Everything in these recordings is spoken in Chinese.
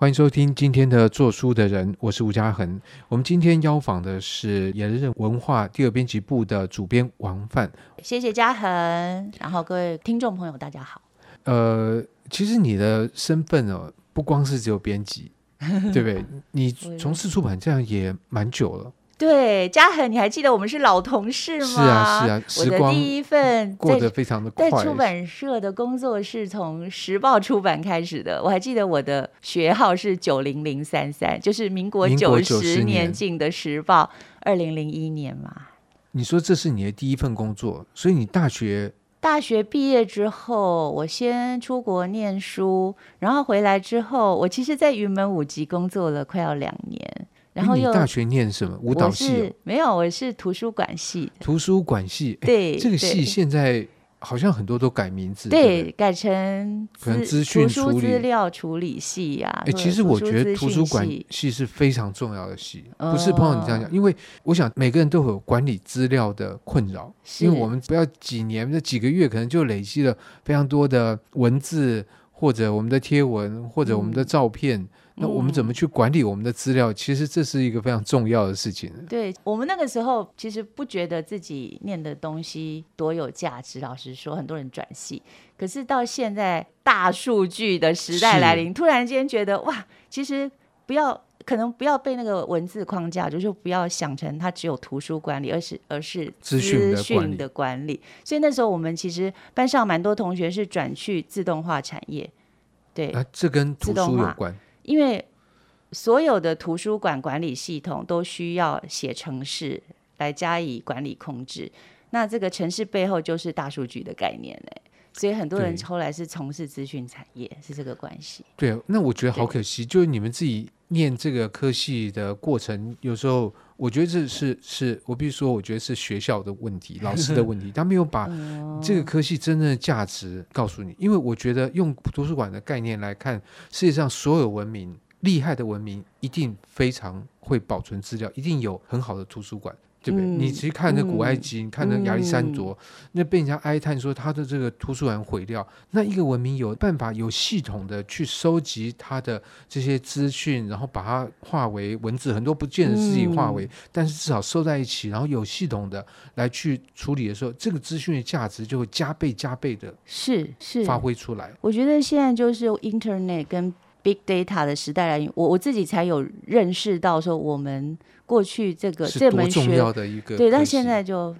欢迎收听今天的做书的人，我是吴嘉恒。我们今天邀访的是野人文化第二编辑部的主编王范。谢谢嘉恒，然后各位听众朋友，大家好。呃，其实你的身份哦，不光是只有编辑，对不对？你从事出版这样也蛮久了。对，嘉恒，你还记得我们是老同事吗？是啊，是啊，时光我的第一份过得非常的快。在出版社的工作是从时报出版开始的，我还记得我的学号是九零零三三，就是民国九十年进的时报，二零零一年嘛。你说这是你的第一份工作，所以你大学大学毕业之后，我先出国念书，然后回来之后，我其实在云门舞集工作了快要两年。然后又你大学念什么？舞蹈系、哦？没有，我是图书馆系。图书馆系，对，这个系现在好像很多都改名字，对，改成可能资讯处理、图书资料处理系呀、啊。哎，其实我觉得图书馆系是非常重要的系，不是朋友你这样讲、哦，因为我想每个人都有管理资料的困扰，因为我们不要几年、这几个月，可能就累积了非常多的文字，或者我们的贴文，或者我们的照片。嗯那我们怎么去管理我们的资料？嗯，其实这是一个非常重要的事情。对，我们那个时候，其实不觉得自己念的东西多有价值。老实说，很多人转系，可是到现在大数据的时代来临，突然间觉得哇，其实不要，可能不要被那个文字框架，就是不要想成它只有图书管理，而是而是资讯的管理。所以那时候我们其实班上蛮多同学是转去自动化产业。对，啊，这跟图书有关。因为所有的图书馆管理系统都需要写程式来加以管理控制，那这个城市背后就是大数据的概念嘞，所以很多人后来是从事资讯产业，是这个关系。对，那我觉得好可惜，就是你们自己念这个科系的过程，有时候我觉得这是是我必须说，我觉得是学校的问题，老师的问题，他没有把这个科系真正的价值告诉你。因为我觉得用图书馆的概念来看，世界上所有文明厉害的文明，一定非常会保存资料，一定有很好的图书馆。对不对？嗯、你其实看那古埃及，嗯、你看那亚历山卓，嗯，那被人家哀叹说他的这个图书馆毁掉。那一个文明有办法有系统的去收集他的这些资讯，然后把它化为文字，很多不见得自己化为，嗯，但是至少收在一起，然后有系统的来去处理的时候，这个资讯的价值就会加倍加倍的，是是发挥出来。我觉得现在就是 Internet 跟 Big Data 的时代来，我我自己才有认识到说我们。过去这个这门学对，但现在就，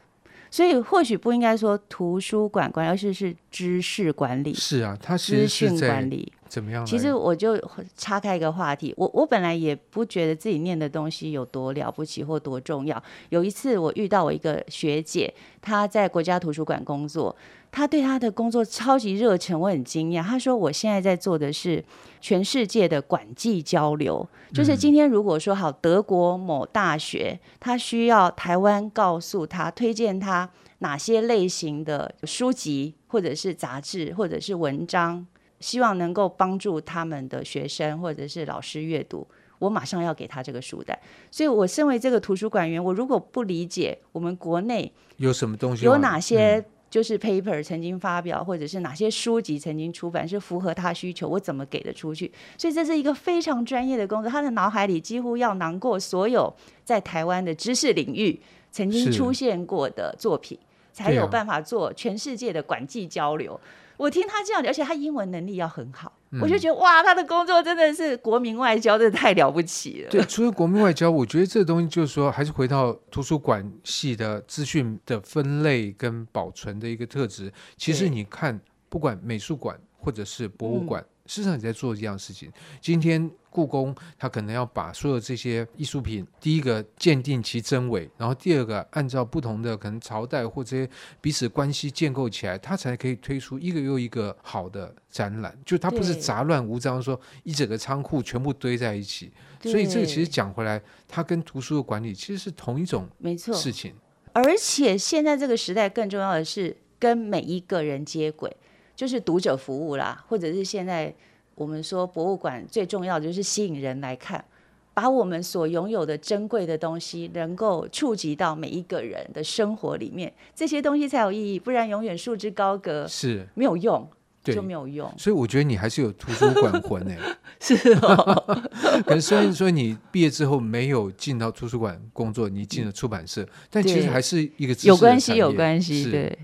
所以或许不应该说图书馆管理，而是是知识管理。是啊，它资讯管理怎么样？其实我就岔开一个话题，我我本来也不觉得自己念的东西有多了不起或多重要。有一次我遇到我一个学姐，她在国家图书馆工作。她对她的工作超级热忱，我很惊讶。她说：“我现在在做的是全世界的管际交流，就是今天如果说好德国某大学，他需要台湾告诉他推荐他哪些类型的书籍，或者是杂志，或者是文章，希望能够帮助他们的学生或者是老师阅读，我马上要给他这个书单。所以，我身为这个图书馆员，我如果不理解我们国内有什么东西，有哪些。”就是 paper 曾经发表，或者是哪些书籍曾经出版是符合他需求，我怎么给得出去？所以这是一个非常专业的工作，他的脑海里几乎要囊括所有在台湾的知识领域曾经出现过的作品，才有办法做全世界的管际交流。我听他这样，而且他英文能力要很好，嗯、我就觉得哇，他的工作真的是国民外交，真的太了不起了。对，除了国民外交，我觉得这东西就是说，还是回到图书馆系的资讯的分类跟保存的一个特质。其实你看，不管美术馆或者是博物馆。嗯事实上，你在做这样的事情。今天故宫它可能要把所有这些艺术品，第一个鉴定其真伪，然后第二个按照不同的可能朝代或这些彼此关系建构起来，它才可以推出一个又一个好的展览。就它不是杂乱无章，说一整个仓库全部堆在一起。所以这个其实讲回来，它跟图书的管理其实是同一种没错事情。而且现在这个时代更重要的是跟每一个人接轨。就是读者服务啦，或者是现在我们说博物馆最重要的就是吸引人来看，把我们所拥有的珍贵的东西能够触及到每一个人的生活里面，这些东西才有意义，不然永远束之高阁是没有用。就没有用。所以我觉得你还是有图书馆魂哎，是哦。可是虽然说你毕业之后没有进到图书馆工作，你进了出版社，但其实还是一个有关系，有关系，对。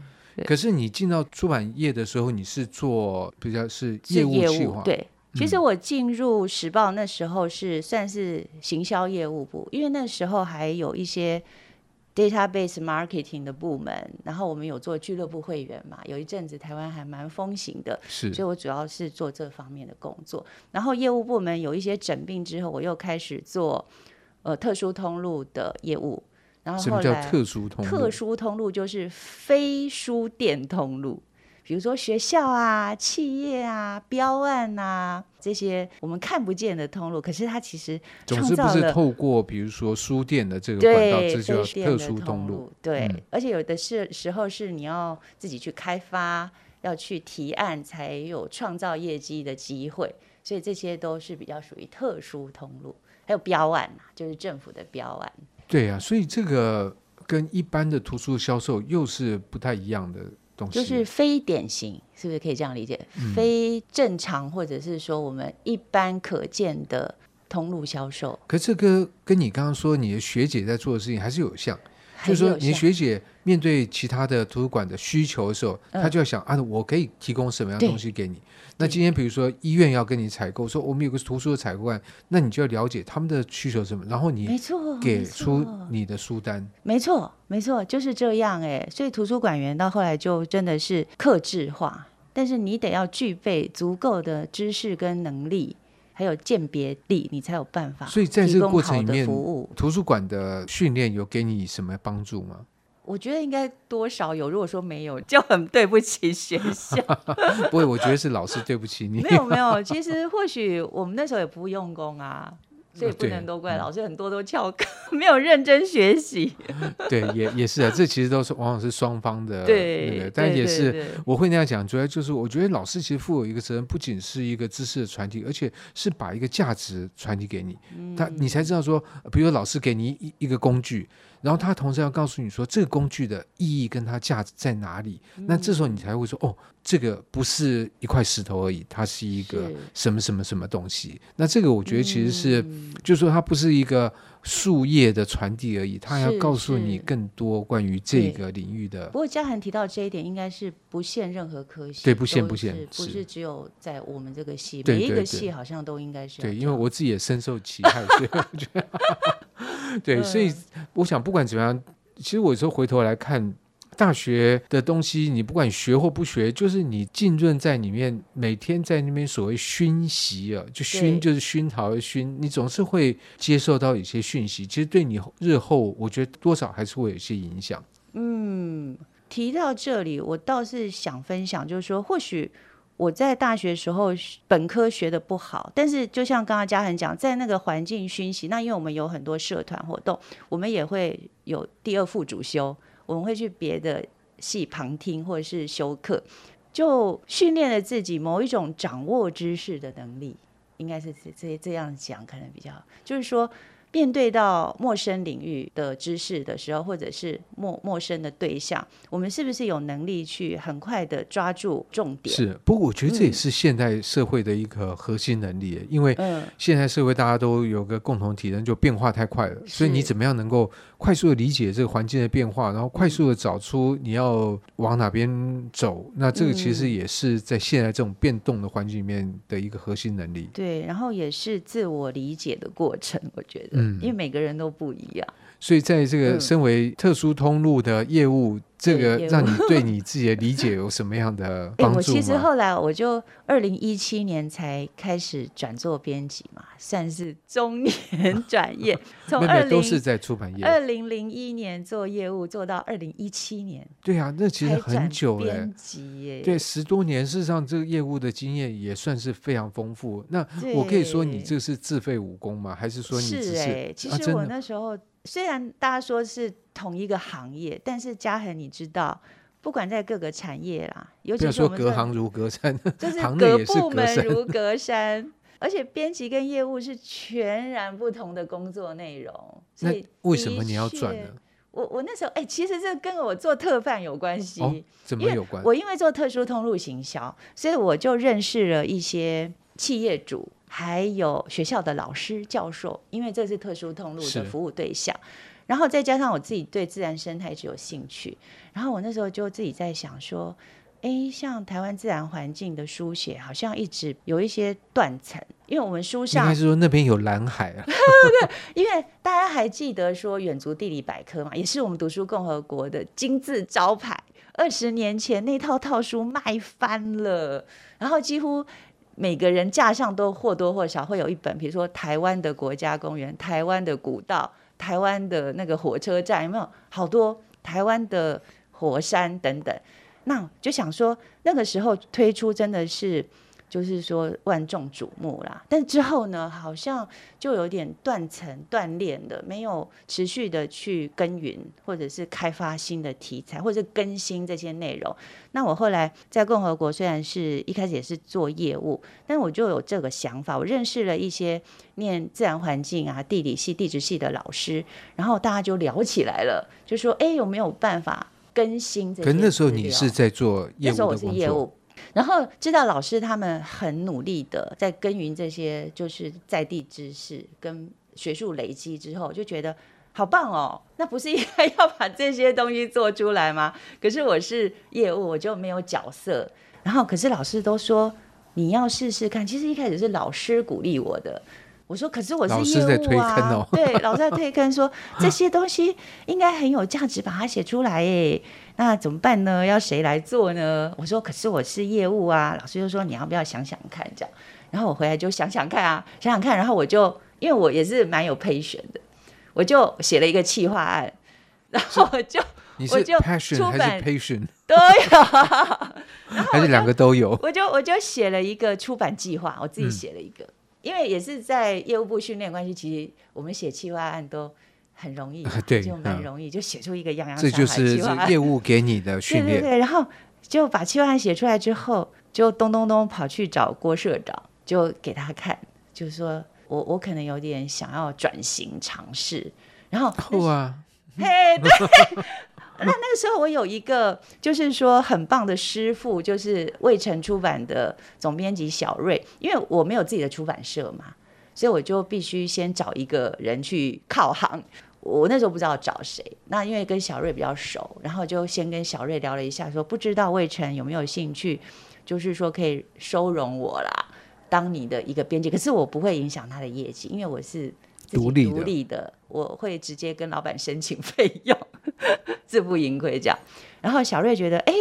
可是你进到出版业的时候，你是做比较是业务企划，对。其实我进入时报那时候是算是行销业务部，因为那时候还有一些 database marketing 的部门，然后我们有做俱乐部会员嘛，有一阵子台湾还蛮风行的，是，所以我主要是做这方面的工作。然后业务部门有一些整并之后，我又开始做呃特殊通路的业务。然后后来什么叫特殊通路？特殊通路就是非书店通路。比如说学校啊、企业啊、标案啊这些我们看不见的通路，可是它其实总之不是透过比如说书店的这个管道，这叫特殊通路。对，嗯、而且有的是时候是你要自己去开发，要去提案才有创造业绩的机会，所以这些都是比较属于特殊通路。还有标案啊，就是政府的标案。对啊，所以这个跟一般的图书销售又是不太一样的东西。就是非典型，是不是可以这样理解？嗯、非正常，或者是说我们一般可见的通路销售。可是这个跟你刚刚说你的学姐在做的事情还是有像。就是说，你学姐面对其他的图书馆的需求的时候，她、嗯、就要想啊，我可以提供什么样的东西给你？那今天比如说医院要跟你采购，说我们有个图书的采购案，那你就要了解他们的需求是什么，然后你没错，给出你的书单。没错，没错，就是这样哎。所以图书馆员到后来就真的是克制化，但是你得要具备足够的知识跟能力。还有鉴别力，你才有办法。所以在这个过程里面，图书馆的训练有给你什么帮助吗？我觉得应该多少有。如果说没有，就很对不起学校。不会，我觉得是老师对不起你。没有没有，其实或许我们那时候也不用功啊。所以不能都怪老师，很多都翘课，嗯、没有认真学习。对，也也是啊，这其实都是往往是双方的那个，对，但也是我会那样讲，主要就是我觉得老师其实负有一个责任，不仅是一个知识的传递，而且是把一个价值传递给你，嗯、他你才知道说，比如说老师给你一一个工具。然后他同时要告诉你说，这个工具的意义跟它价值在哪里？嗯、那这时候你才会说，哦，这个不是一块石头而已，它是一个什么什么什么东西。那这个我觉得其实是，嗯、就是说它不是一个树叶的传递而已，他要告诉你更多关于这个领域的。不过嘉涵提到这一点，应该是不限任何科系，对，不限不限，不是只有在我们这个系，对每一个系好像都应该是。对，因为我自己也深受其害，所以我觉得。对，所以我想，不管怎么样，其实我有时候回头来看大学的东西，你不管学或不学，就是你浸润在里面，每天在那边所谓熏习啊，就熏就是熏陶的熏，你总是会接受到一些讯息，其实对你日后，我觉得多少还是会有一些影响。嗯，提到这里，我倒是想分享，就是说，或许。我在大学时候本科学的不好，但是就像刚刚嘉恒讲，在那个环境熏习，那因为我们有很多社团活动，我们也会有第二副主修，我们会去别的系旁听或者是修课，就训练了自己某一种掌握知识的能力，应该是这这这样讲可能比较，就是说。面对到陌生领域的知识的时候，或者是陌陌生的对象，我们是不是有能力去很快的抓住重点？是，不过我觉得这也是现代社会的一个核心能力，嗯、因为现在社会大家都有个共同体验，就变化太快了，所以你怎么样能够快速的理解这个环境的变化，然后快速的找出你要往哪边走？那这个其实也是在现在这种变动的环境里面的一个核心能力。对，然后也是自我理解的过程，我觉得。嗯，因为每个人都不一样，所以在这个身为特殊通路的业务，嗯、这个让你对你自己的理解有什么样的 帮助我其实后来我就二零一七年才开始转做编辑嘛，算是中年 转业。从二零都是在出版业，二零零一年做业务做到二零一七年，对啊，那其实很久了。编辑耶，对，十多年，事实上这个业务的经验也算是非常丰富。那我可以说你这是自废武功吗？还是说你只是？是欸、其实我那时候、啊、虽然大家说是同一个行业，但是嘉恒你知道。不管在各个产业啦，尤其是我们说隔行如隔山，就是隔部门如隔 山，而且编辑跟业务是全然不同的工作内容。所以那为什么你要转呢？我我那时候哎、欸，其实这跟我做特贩有关系。哦，怎么有关？我因为做特殊通路行销，所以我就认识了一些企业主，还有学校的老师教授，因为这是特殊通路的服务对象。然后再加上我自己对自然生态一直有兴趣，然后我那时候就自己在想说。哎，像台湾自然环境的书写，好像一直有一些断层，因为我们书上应该是说那边有蓝海啊。对，因为大家还记得说《远足地理百科》嘛，也是我们读书共和国的金字招牌。二十年前那套套书卖翻了，然后几乎每个人架上都或多或少会有一本，比如说台湾的国家公园、台湾的古道、台湾的那个火车站，有没有好多台湾的火山等等。那就想说，那个时候推出真的是，就是说万众瞩目啦。但之后呢，好像就有点断层断裂的，没有持续的去耕耘，或者是开发新的题材，或者是更新这些内容。那我后来在共和国，虽然是一开始也是做业务，但我就有这个想法。我认识了一些念自然环境啊、地理系、地质系的老师，然后大家就聊起来了，就说：“哎，有没有办法？”更新这些，可那时候你是在做业务的工作？那时候我是业务，然后知道老师他们很努力的在耕耘这些，就是在地知识跟学术累积之后，就觉得好棒哦。那不是应该要把这些东西做出来吗？可是我是业务，我就没有角色。然后可是老师都说你要试试看。其实一开始是老师鼓励我的。我说：“可是我是业务啊，老师在推坑哦，对，老师在推坑说 这些东西应该很有价值，把它写出来诶。那怎么办呢？要谁来做呢？”我说：“可是我是业务啊。”老师就说：“你要不要想想看？”这样，然后我回来就想想看啊，想想看。然后我就因为我也是蛮有 passion 的，我就写了一个企划案，然后我就我就 passion 还是 patient 都有，还是两个都有。我就我就写了一个出版计划，我自己写了一个。嗯因为也是在业务部训练关系，其实我们写企划案都很容易，对，就蛮容易，就写出一个洋洋。这就是业务给你的训练。对对对，然后就把企划案写出来之后，就咚咚咚跑去找郭社长，就给他看，就是说我我可能有点想要转型尝试，然后酷啊，嘿，对。那那个时候我有一个就是说很棒的师傅，就是魏晨出版的总编辑小瑞，因为我没有自己的出版社嘛，所以我就必须先找一个人去靠行。我那时候不知道找谁，那因为跟小瑞比较熟，然后就先跟小瑞聊了一下，说不知道魏晨有没有兴趣，就是说可以收容我啦，当你的一个编辑，可是我不会影响他的业绩，因为我是。独立独立的，我会直接跟老板申请费用，自负盈亏这样。然后小瑞觉得，哎，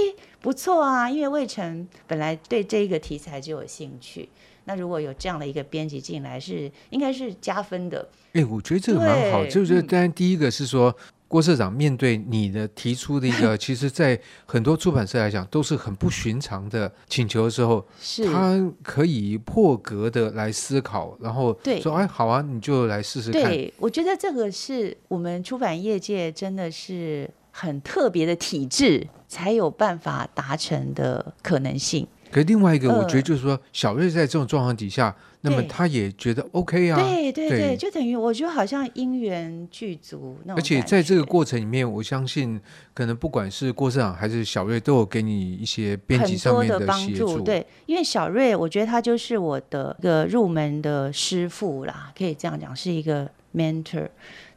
不错啊，因为魏晨本来对这个题材就有兴趣，那如果有这样的一个编辑进来，是应该是加分的。哎，我觉得这个蛮好，就是当然第一个是说。嗯郭社长面对你的提出的一个，其实，在很多出版社来讲都是很不寻常的请求的时候，是他可以破格的来思考，然后说：“哎，好啊，你就来试试看。”对，我觉得这个是我们出版业界真的是很特别的体制，才有办法达成的可能性。可是另外一个，我觉得就是说，小瑞在这种状况底下。那么他也觉得 OK 啊，对对对，对，就等于我觉得好像因缘具足那种。而且在这个过程里面，我相信可能不管是郭社长还是小瑞，都有给你一些编辑上面的协助。对，因为小瑞，我觉得他就是我的一个入门的师傅啦，可以这样讲，是一个 mentor。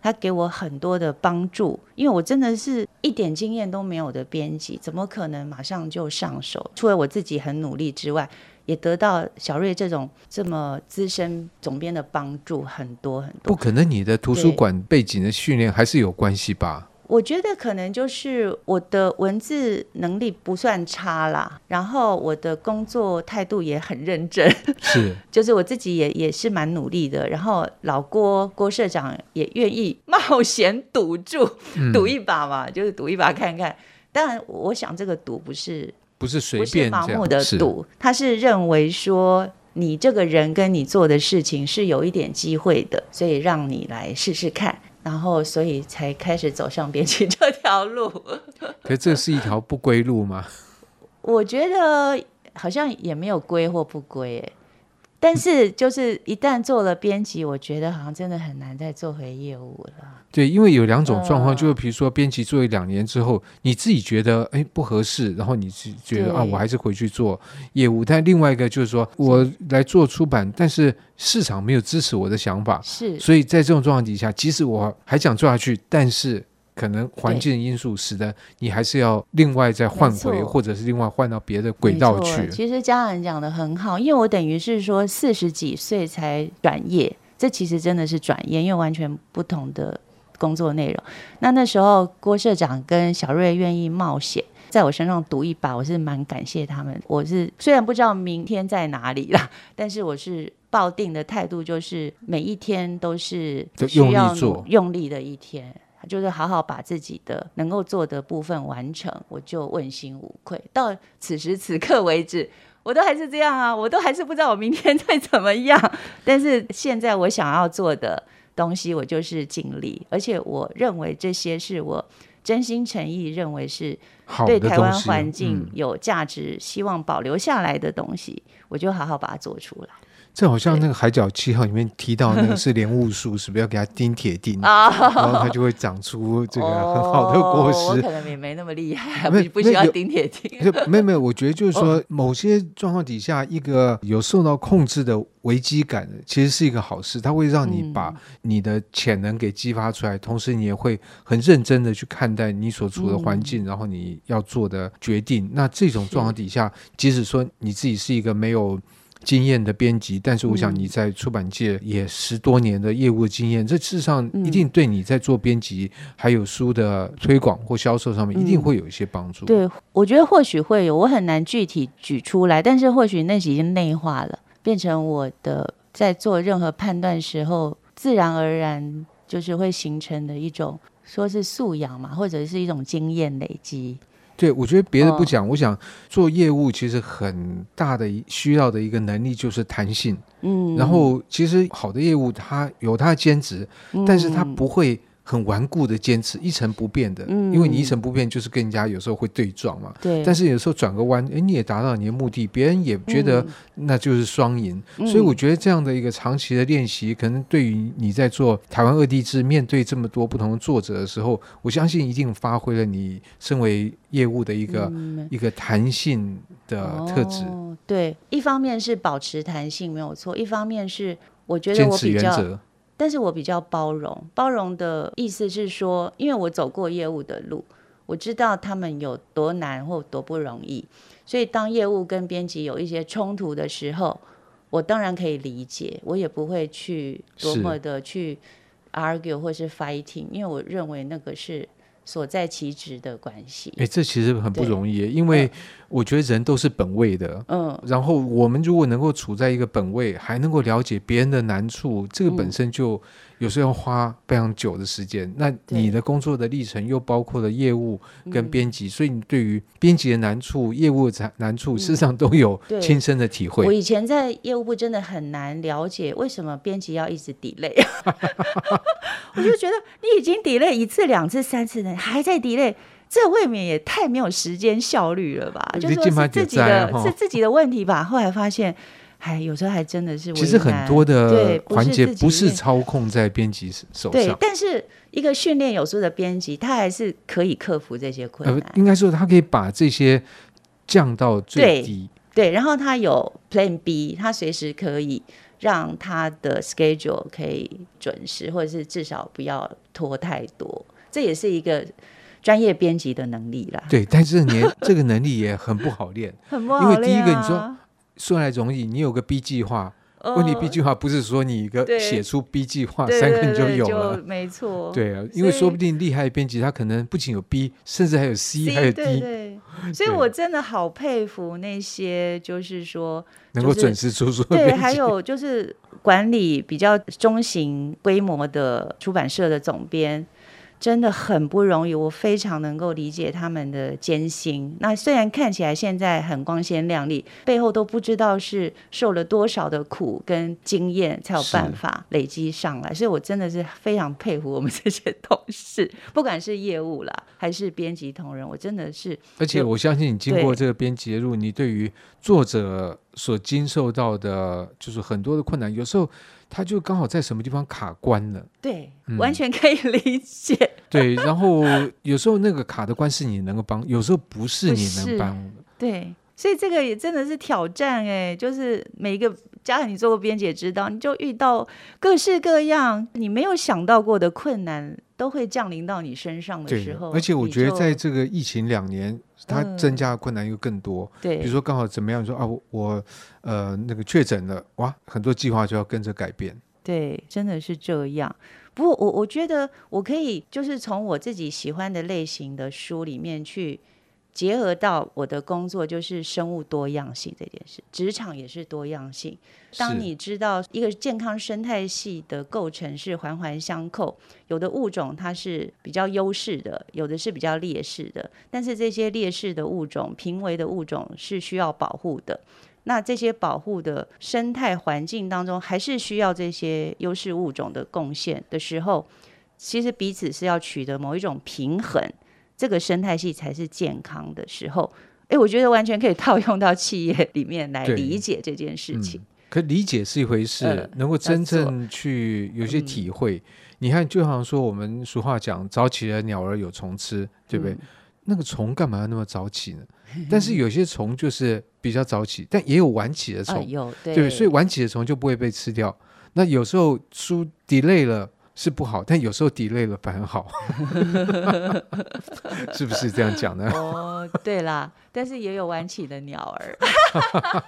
他给我很多的帮助，因为我真的是一点经验都没有的编辑，怎么可能马上就上手？除了我自己很努力之外。也得到小瑞这种这么资深总编的帮助很多很多。不可能，你的图书馆背景的训练还是有关系吧？我觉得可能就是我的文字能力不算差啦，然后我的工作态度也很认真，是，就是我自己也也是蛮努力的。然后老郭郭社长也愿意 冒险赌注，嗯、赌一把嘛，就是赌一把看看。当然，我想这个赌不是。不是随便盲目的赌，他是认为说你这个人跟你做的事情是有一点机会的，所以让你来试试看，然后所以才开始走上编辑 这条路。可是这是一条不归路吗？我觉得好像也没有归或不归，但是就是一旦做了编辑，我觉得好像真的很难再做回业务了。对，因为有两种状况，就是比如说编辑做一两年之后，你自己觉得哎不合适，然后你是觉得啊，我还是回去做业务。但另外一个就是说我来做出版，但是市场没有支持我的想法，是，所以在这种状况底下，即使我还想做下去，但是。可能环境因素使得你还是要另外再换回，或者是另外换到别的轨道去。其实家人讲的很好，因为我等于是说四十几岁才转业，这其实真的是转业，因为完全不同的工作内容。那那时候郭社长跟小瑞愿意冒险在我身上赌一把，我是蛮感谢他们。我是虽然不知道明天在哪里啦，但是我是抱定的态度就是每一天都是需要用力的一天。就是好好把自己的能够做的部分完成，我就问心无愧。到此时此刻为止，我都还是这样啊，我都还是不知道我明天 会怎么样。但是现在我想要做的东西，我就是尽力，而且我认为这些是我真心诚意认为是对台湾环境有价值、希望保留下来的东西，我就好好把它做出来。这好像那个《海角七号》里面提到那个 是莲雾树，是不是要给它钉铁钉，然后它就会长出这个很好的果实？我可能也没那么厉害，不不需要钉铁钉。没有没有，我觉得就是说，某些状况底下，一个有受到控制的危机感，其实是一个好事，它会让你把你的潜能给激发出来，同时你也会很认真的去看待你所处的环境，然后你要做的决定。那这种状况底下，即使说你自己是一个没有。经验的编辑，但是我想你在出版界也十多年的业务经验，嗯、这事实上一定对你在做编辑还有书的推广或销售上面一定会有一些帮助。嗯、对，我觉得或许会有，我很难具体举出来，但是或许那已经内化了，变成我的在做任何判断时候自然而然就是会形成的一种，说是素养嘛，或者是一种经验累积。对，我觉得别的不讲，哦、我想做业务其实很大的需要的一个能力就是弹性。嗯，然后其实好的业务它有它的兼职，嗯、但是它不会。很顽固的坚持，一成不变的，嗯，因为你一成不变，就是跟人家有时候会对撞嘛。对。但是有时候转个弯，哎，你也达到你的目的，别人也觉得那就是双赢。嗯、所以我觉得这样的一个长期的练习，可能对于你在做台湾二地志，面对这么多不同的作者的时候，我相信一定发挥了你身为业务的一个、嗯、一个弹性的特质。哦。对，一方面是保持弹性没有错，一方面是我觉得我比较。但是我比较包容，包容的意思是说，因为我走过业务的路，我知道他们有多难或多不容易，所以当业务跟编辑有一些冲突的时候，我当然可以理解，我也不会去多么的去 argue 或是 fighting，因为我认为那个是。所在其职的关系，哎，这其实很不容易，因为我觉得人都是本位的，嗯，然后我们如果能够处在一个本位，还能够了解别人的难处，这个本身就。有时候要花非常久的时间，那你的工作的历程又包括了业务跟编辑，所以你对于编辑的难处、业务的难处，事实上都有亲身的体会。我以前在业务部真的很难了解为什么编辑要一直 delay，我就觉得你已经 delay 一次、两次、三次了，还在 delay，这未免也太没有时间效率了吧？就说是自己的，是自己的问题吧？后来发现。哎，有时候还真的是。其实很多的环节不是操控在编辑手上。对，但是一个训练有素的编辑，他还是可以克服这些困难。呃，应该说，他可以把这些降到最低。对，对，然后他有 Plan B，他随时可以让他的 schedule 可以准时，或者是至少不要拖太多。这也是一个专业编辑的能力啦。对，但是你 这个能力也很不好练，很不好练啊。因为第一个，你说。说来容易，你有个 B 计划，问题 B 计划不是说你一个写出 B 计划三个你就有了，没错。对啊，因为说不定厉害的编辑他可能不仅有 B，甚至还有 C，还有 D。所以我真的好佩服那些就是说能够准时出书。对，还有就是管理比较中型规模的出版社的总编，真的很不容易，我非常能够理解他们的艰辛。那虽然看起来现在很光鲜亮丽，背后都不知道是受了多少的苦跟经验才有办法累积上来。所以我真的是非常佩服我们这些同事，不管是业务啦，还是编辑同仁，我真的是。而且我相信你经过这个编辑的路，你对于作者所经受到的，就是很多的困难，有时候。他就刚好在什么地方卡关了，对，嗯、完全可以理解。对，然后有时候那个卡的关是你能够帮，有时候不是你能帮。对，所以这个也真的是挑战哎，就是每一个加上，你做过编辑也知道，你就遇到各式各样你没有想到过的困难，都会降临到你身上的时候。而且我觉得在这个疫情两年。它增加的困难又更多，嗯、对，比如说刚好怎么样说啊，我呃那个确诊了，哇，很多计划就要跟着改变。对，真的是这样。不过我我觉得我可以就是从我自己喜欢的类型的书里面去。结合到我的工作，就是生物多样性这件事，职场也是多样性。当你知道一个健康生态系的构成是环环相扣，有的物种它是比较优势的，有的是比较劣势的。但是这些劣势的物种、濒危的物种是需要保护的。那这些保护的生态环境当中，还是需要这些优势物种的贡献的时候，其实彼此是要取得某一种平衡。这个生态系才是健康的时候，哎，我觉得完全可以套用到企业里面来理解这件事情。嗯、可理解是一回事，呃、能够真正去有些体会。嗯、你看，就好像说我们俗话讲“早起的鸟儿有虫吃”，对不对？嗯、那个虫干嘛要那么早起呢？但是有些虫就是比较早起，但也有晚起的虫，有、呃、对，对，所以晚起的虫就不会被吃掉。那有时候书 delay 了。是不好，但有时候 delay 了反而好，是不是这样讲呢？哦，对啦，但是也有晚起的鸟儿，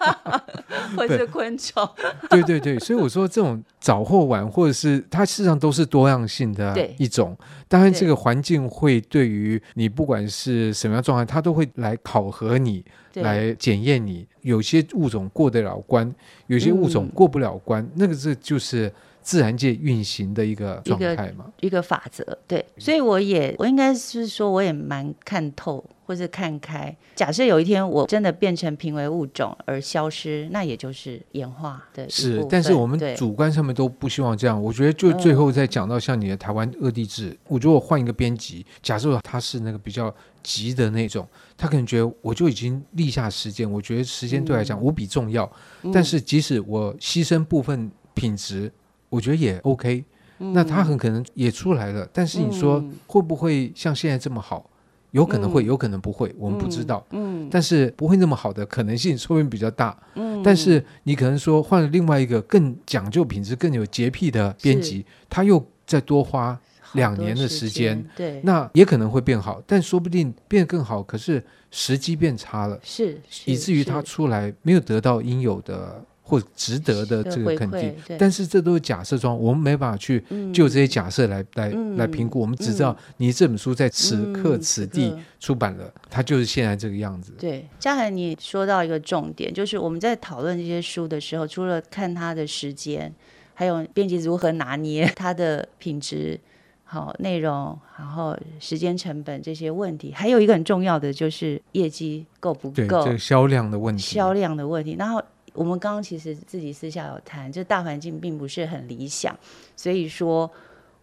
或者是昆虫。对对对，所以我说这种早或晚，或者是它事实上都是多样性的一种。当然，这个环境会对于你不管是什么样状态，它都会来考核你，来检验你。有些物种过得了关，有些物种过不了关，嗯、那个这就是。自然界运行的一个状态嘛，一个，法则，对，所以我也我应该是说，我也蛮看透或者看开。假设有一天我真的变成濒危物种而消失，那也就是演化的是。但是我们主观上面都不希望这样。我觉得就最后再讲到像你的台湾恶地志，嗯、我觉得我换一个编辑，假设他是那个比较急的那种，他可能觉得我就已经立下时间，我觉得时间对来讲无比重要。嗯、但是即使我牺牲部分品质。我觉得也 OK，那他很可能也出来了，嗯、但是你说会不会像现在这么好？有可能会，有可能不会，我们不知道。但是不会那么好的可能性说不定比较大。嗯，但是你可能说换了另外一个更讲究品质、更有洁癖的编辑，他又再多花两年的时间，对，那也可能会变好，但说不定变得更好，可是时机变差了，是，是以至于他出来没有得到应有的。或值得的这个肯定，但是这都是假设状，我们没办法去就这些假设来、嗯、来来评估。我们只知道你这本书在此刻此地出版了，它就是现在这个样子。对，嘉恒，你说到一个重点，就是我们在讨论这些书的时候，除了看它的时间，还有编辑如何拿捏 它的品质、好内容，然后时间成本这些问题，还有一个很重要的就是业绩够不够，对，这个销量的问题，销量的问题，然后。我们刚刚其实自己私下有谈，就大环境并不是很理想，所以说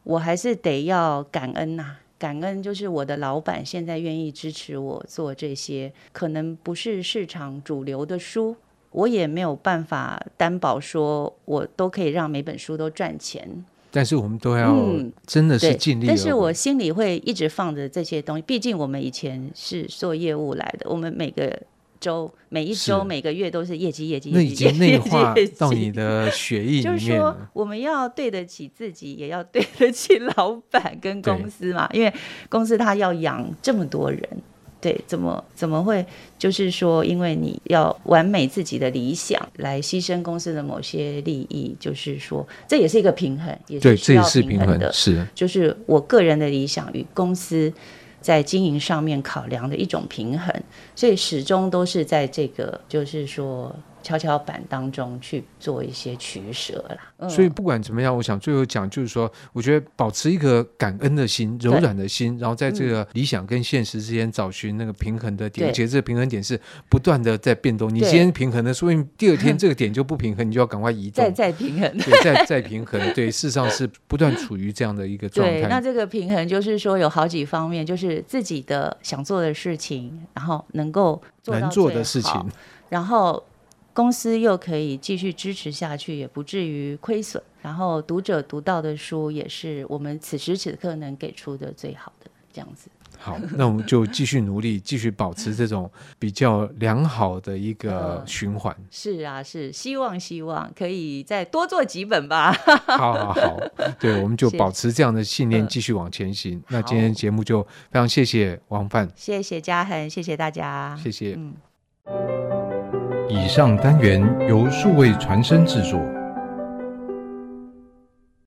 我还是得要感恩呐、啊，感恩就是我的老板现在愿意支持我做这些，可能不是市场主流的书，我也没有办法担保说我都可以让每本书都赚钱，但是我们都要真的是尽力、嗯。但是我心里会一直放着这些东西，毕竟我们以前是做业务来的，我们每个。周每一周每个月都是业绩业绩，那已经内化到你的血液里面。就是说，我们要对得起自己，也要对得起老板跟公司嘛。因为公司他要养这么多人，对，怎么怎么会就是说，因为你要完美自己的理想，来牺牲公司的某些利益，就是说，这也是一个平衡，也是需要平衡的。是，就是我个人的理想与公司。在经营上面考量的一种平衡，所以始终都是在这个，就是说跷跷板当中去做一些取舍啦。嗯、所以不管怎么样，我想最后讲就是说，我觉得保持一个感恩的心、柔软的心，然后在这个理想跟现实之间找寻那个平衡的点，而且这个平衡点是不断的在变动。你今天平衡的，说明第二天这个点就不平衡，你就要赶快移动，再再平衡，对，再再平衡。对，事实上是不断处于这样的一个状态。对，那这个平衡就是说有好几方面，就是自己的想做的事情，然后能够做能做的事情，然后公司又可以继续支持下去，也不至于亏损。然后读者读到的书，也是我们此时此刻能给出的最好的这样子。好，那我们就继续努力，继续保持这种比较良好的一个循环。呃、是啊，是希望希望可以再多做几本吧。好好好，对，我们就保持这样的信念，继续往前行。呃、那今天节目就非常谢谢王范，谢谢嘉恒，谢谢大家，谢谢。嗯。以上单元由数位传声制作。